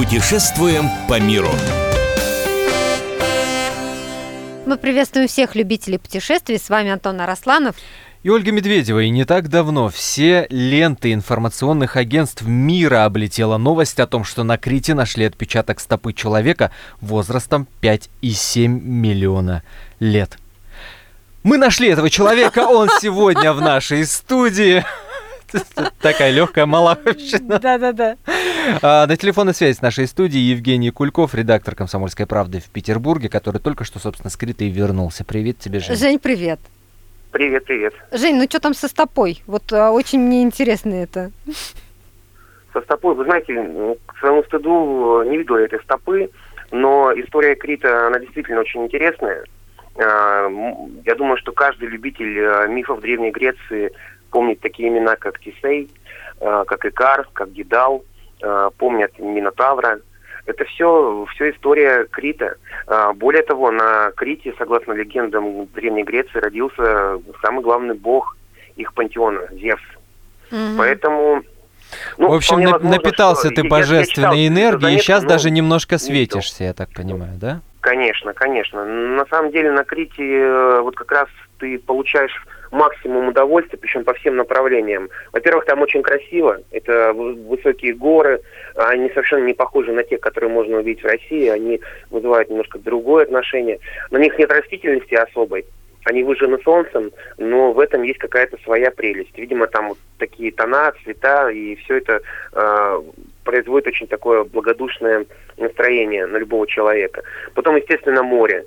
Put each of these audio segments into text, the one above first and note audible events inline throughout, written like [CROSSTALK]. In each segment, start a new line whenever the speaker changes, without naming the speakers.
Путешествуем по миру.
Мы приветствуем всех любителей путешествий. С вами Антон Арасланов.
И Ольга Медведева. И не так давно все ленты информационных агентств мира облетела новость о том, что на Крите нашли отпечаток стопы человека возрастом 5,7 миллиона лет. Мы нашли этого человека, он [LAUGHS] сегодня в нашей студии. [LAUGHS] Такая легкая малаховщина.
Да-да-да.
А, на телефонной связи с нашей студией Евгений Кульков, редактор «Комсомольской правды» в Петербурге, который только что, собственно, скрытый вернулся. Привет тебе, Жень.
Жень, привет.
Привет, привет.
Жень, ну что там со стопой? Вот а, очень мне интересно это.
Со стопой, вы знаете, к своему стыду не видел я этой стопы, но история Крита, она действительно очень интересная. А, я думаю, что каждый любитель а, мифов Древней Греции помнит такие имена, как Тисей, как Икар, как Гидал, помнят Минотавра, это все, все история Крита. А, более того, на Крите, согласно легендам Древней Греции, родился самый главный бог их пантеона, Зевс. Угу. Поэтому
ну, в общем, на, возможно, напитался ты божественной энергией, и сейчас даже немножко светишься, я так понимаю, да?
Конечно, конечно. На самом деле на Крите э, вот как раз ты получаешь максимум удовольствия, причем по всем направлениям. Во-первых, там очень красиво, это высокие горы, они совершенно не похожи на те, которые можно увидеть в России, они вызывают немножко другое отношение. На них нет растительности особой, они выжжены солнцем, но в этом есть какая-то своя прелесть. Видимо, там вот такие тона, цвета, и все это э, производит очень такое благодушное настроение на любого человека. Потом, естественно, море.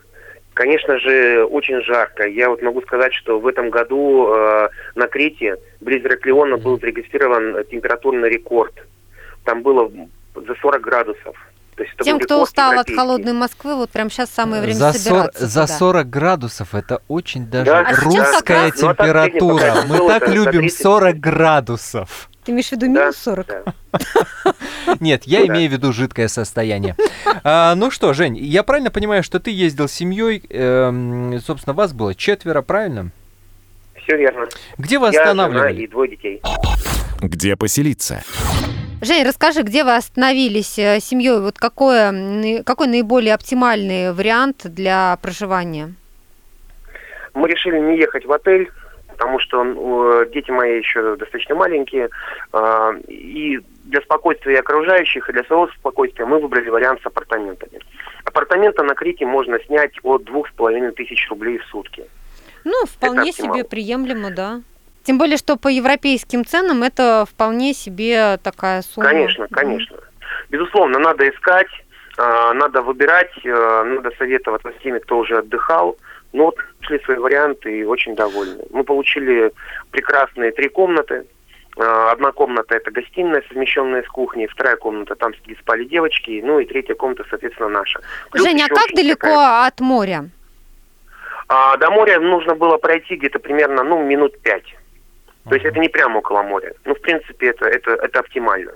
Конечно же, очень жарко. Я вот могу сказать, что в этом году э, на Крите, близ Ираклиона, был зарегистрирован температурный рекорд. Там было за 40 градусов.
То есть Тем, кто устал от холодной Москвы, вот прямо сейчас самое время за собираться.
40, за 40 градусов это очень даже да, русская а температура. Мы так любим 40 градусов.
Ты имеешь в виду минус 40? [LAUGHS]
Нет, я имею в виду жидкое состояние. [LAUGHS] А, ну что, Жень, я правильно понимаю, что ты ездил с семьей, э, собственно, вас было четверо, правильно?
Все верно.
Где вы останавливали?
И двое детей.
Где поселиться?
Жень, расскажи, где вы остановились э, семьей? Вот какой, какой наиболее оптимальный вариант для проживания?
Мы решили не ехать в отель, потому что дети мои еще достаточно маленькие, а, и для спокойствия окружающих, и для своего спокойствия мы выбрали вариант с апартаментами. Апартаменты на Крите можно снять от двух с половиной тысяч рублей в сутки.
Ну, вполне себе приемлемо, да. Тем более, что по европейским ценам это вполне себе такая сумма.
Конечно, конечно. Безусловно, надо искать, надо выбирать, а, надо советоваться с теми, кто уже отдыхал, ну вот нашли свои варианты и очень довольны. Мы получили прекрасные три комнаты. А, одна комната это гостиная, совмещенная с кухней, вторая комната там спали девочки, ну и третья комната, соответственно, наша.
Плюс Женя, а как далеко такая... от моря?
А, до моря нужно было пройти где-то примерно, ну, минут пять. То есть это не прямо около моря. Ну, в принципе, это, это, это оптимально.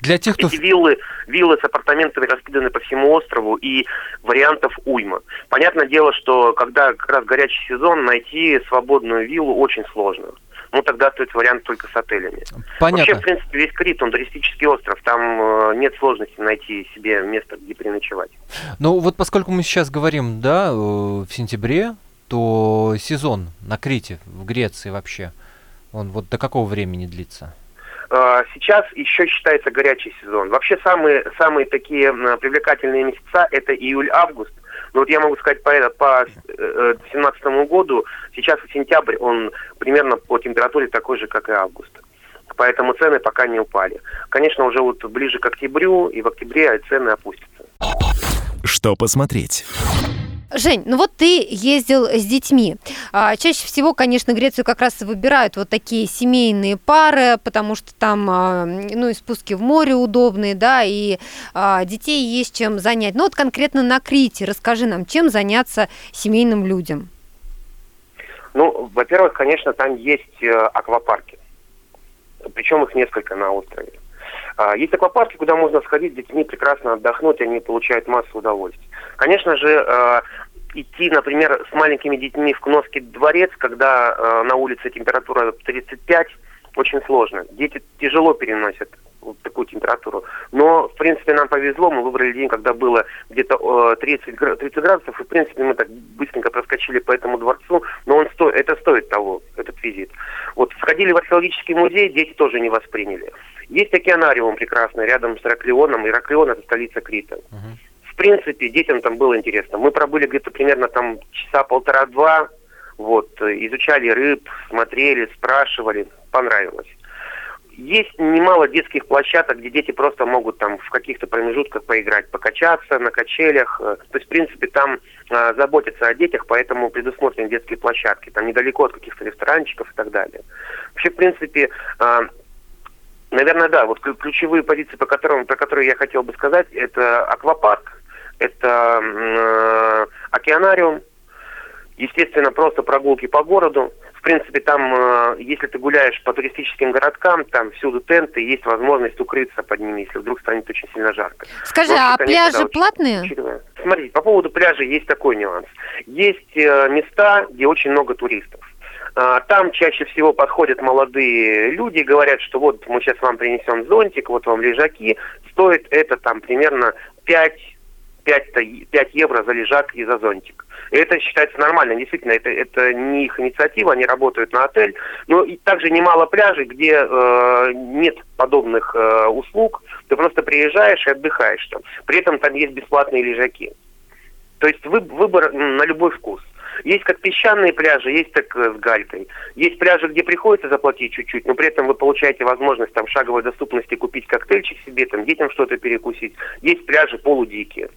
Для тех, кто...
Эти виллы, виллы с апартаментами раскиданы по всему острову, и вариантов уйма. Понятное дело, что когда как раз горячий сезон, найти свободную виллу очень сложно. Ну, тогда стоит вариант только с отелями.
Понятно.
Вообще, в принципе, весь Крит, он туристический остров. Там э, нет сложности найти себе место, где переночевать.
Ну, вот поскольку мы сейчас говорим, да, э, в сентябре, то сезон на Крите, в Греции вообще, он вот до какого времени длится?
А, сейчас еще считается горячий сезон. Вообще самые, самые такие привлекательные месяца это июль-август. Но вот я могу сказать по, по 2017 э, году, сейчас сентябрь, он примерно по температуре такой же, как и август. Поэтому цены пока не упали. Конечно, уже вот ближе к октябрю, и в октябре цены опустятся.
Что посмотреть?
Жень, ну вот ты ездил с детьми. А, чаще всего, конечно, Грецию как раз и выбирают вот такие семейные пары, потому что там, а, ну, и спуски в море удобные, да, и а, детей есть чем занять. Ну вот конкретно на Крите расскажи нам, чем заняться семейным людям.
Ну, во-первых, конечно, там есть э, аквапарки. Причем их несколько на острове. А, есть аквапарки, куда можно сходить с детьми, прекрасно отдохнуть, они получают массу удовольствия. Конечно же, э, идти, например, с маленькими детьми в Кносский дворец, когда э, на улице температура 35, очень сложно. Дети тяжело переносят вот такую температуру. Но, в принципе, нам повезло, мы выбрали день, когда было где-то 30, 30 градусов, и, в принципе, мы так быстренько проскочили по этому дворцу, но он сто, это стоит того, этот визит. Вот сходили в археологический музей, дети тоже не восприняли. Есть океанариум прекрасный рядом с Ираклионом. Ираклион – это столица Крита. Uh-huh. Принципе, детям там было интересно. Мы пробыли где-то примерно там часа полтора-два, вот, изучали рыб, смотрели, спрашивали, понравилось. Есть немало детских площадок, где дети просто могут там в каких-то промежутках поиграть, покачаться на качелях. То есть, в принципе, там э, заботятся о детях, поэтому предусмотрены детские площадки. Там недалеко от каких-то ресторанчиков и так далее. Вообще, в принципе, э, наверное, да, вот ключевые позиции, по которым, про которые я хотел бы сказать, это аквапарк, это э, океанариум, естественно, просто прогулки по городу. В принципе, там, э, если ты гуляешь по туристическим городкам, там всюду тенты, есть возможность укрыться под ними, если вдруг станет очень сильно жарко.
Скажи, Вообще, а пляжи платные?
Очень... Смотрите, по поводу пляжа есть такой нюанс. Есть э, места, где очень много туристов. Э, там чаще всего подходят молодые люди, говорят, что вот мы сейчас вам принесем зонтик, вот вам лежаки. Стоит это там примерно 5 5, 5 евро за лежак и за зонтик. И это считается нормально. Действительно, это, это не их инициатива, они работают на отель. Но и также немало пляжей, где э, нет подобных э, услуг. Ты просто приезжаешь и отдыхаешь там. При этом там есть бесплатные лежаки. То есть вы, выбор на любой вкус. Есть как песчаные пляжи, есть так э, с галькой. Есть пляжи, где приходится заплатить чуть-чуть, но при этом вы получаете возможность там шаговой доступности купить коктейльчик себе, там детям что-то перекусить. Есть пляжи полудикие.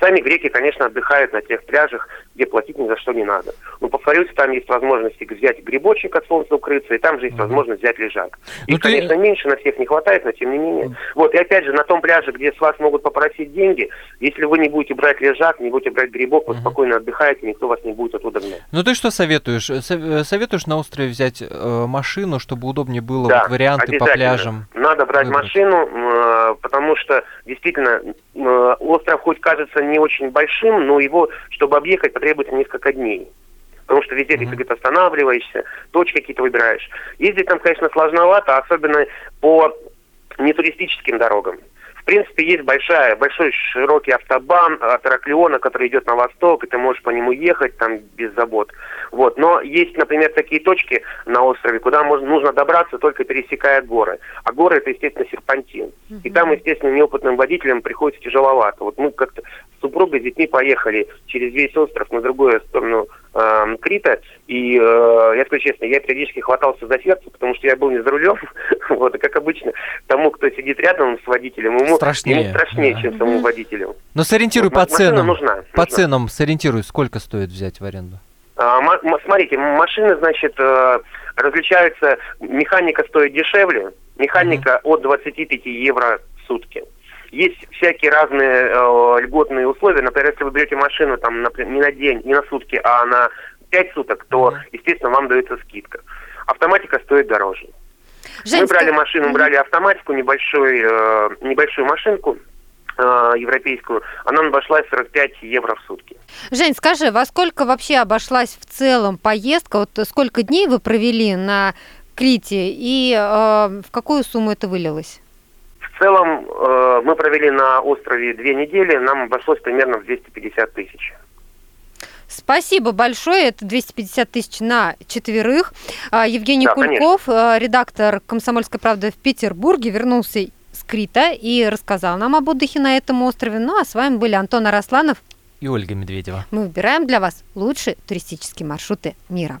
Сами греки, конечно, отдыхают на тех пляжах, где платить ни за что не надо. Но, повторюсь, там есть возможность взять грибочек от солнца укрыться, и там же есть возможность взять лежак. Ну, Их, ты... конечно, меньше, на всех не хватает, но тем не менее. Вот, и опять же, на том пляже, где с вас могут попросить деньги, если вы не будете брать лежак, не будете брать грибок, вы спокойно отдыхаете, никто вас не будет оттуда гнать.
Ну ты что советуешь? Э, советуешь на острове взять э, машину, чтобы удобнее было да, вот варианты по пляжам?
Надо брать выбрать. машину, э, потому что действительно э, остров хоть кажется не очень большим, но его, чтобы объехать, потребуется несколько дней. Потому что везде mm-hmm. ты где-то останавливаешься, точки какие-то выбираешь. Ездить там, конечно, сложновато, особенно по нетуристическим дорогам. В принципе, есть большая, большой широкий автобан от Ираклиона, который идет на восток, и ты можешь по нему ехать там без забот. Вот. Но есть, например, такие точки на острове, куда можно, нужно добраться, только пересекая горы. А горы это, естественно, серпантин. Uh-huh. И там, естественно, неопытным водителям приходится тяжеловато. Вот мы как-то с супругой, с детьми поехали через весь остров на другую сторону э, Крита. И э, я скажу честно, я периодически хватался за сердце, потому что я был не за рулем. [LAUGHS] вот, и как обычно, тому, кто сидит рядом с водителем, ему страшнее, ему страшнее чем самому водителю.
Но сориентируй вот, по ценам. Нужна, по нужна. ценам сориентируй, сколько стоит взять в аренду?
А, смотрите, машины, значит, э, различаются, механика стоит дешевле, механика mm-hmm. от 25 евро в сутки. Есть всякие разные э, льготные условия. Например, если вы берете машину там, например, не на день, не на сутки, а на 5 суток, то, естественно, вам дается скидка. Автоматика стоит дороже. Женская... Мы брали машину, брали автоматику, небольшой, э, небольшую машинку, Э, европейскую, она обошлась 45 евро в сутки.
Жень, скажи, во сколько вообще обошлась в целом поездка? Вот сколько дней вы провели на Крите и э, в какую сумму это вылилось?
В целом э, мы провели на острове две недели, нам обошлось примерно в 250 тысяч.
Спасибо большое. Это 250 тысяч на четверых. А, Евгений да, Кульков, конечно. Э, редактор «Комсомольской правды» в Петербурге, вернулся Крита и рассказал нам об отдыхе на этом острове. Ну а с вами были Антон Арасланов
и Ольга Медведева.
Мы выбираем для вас лучшие туристические маршруты мира.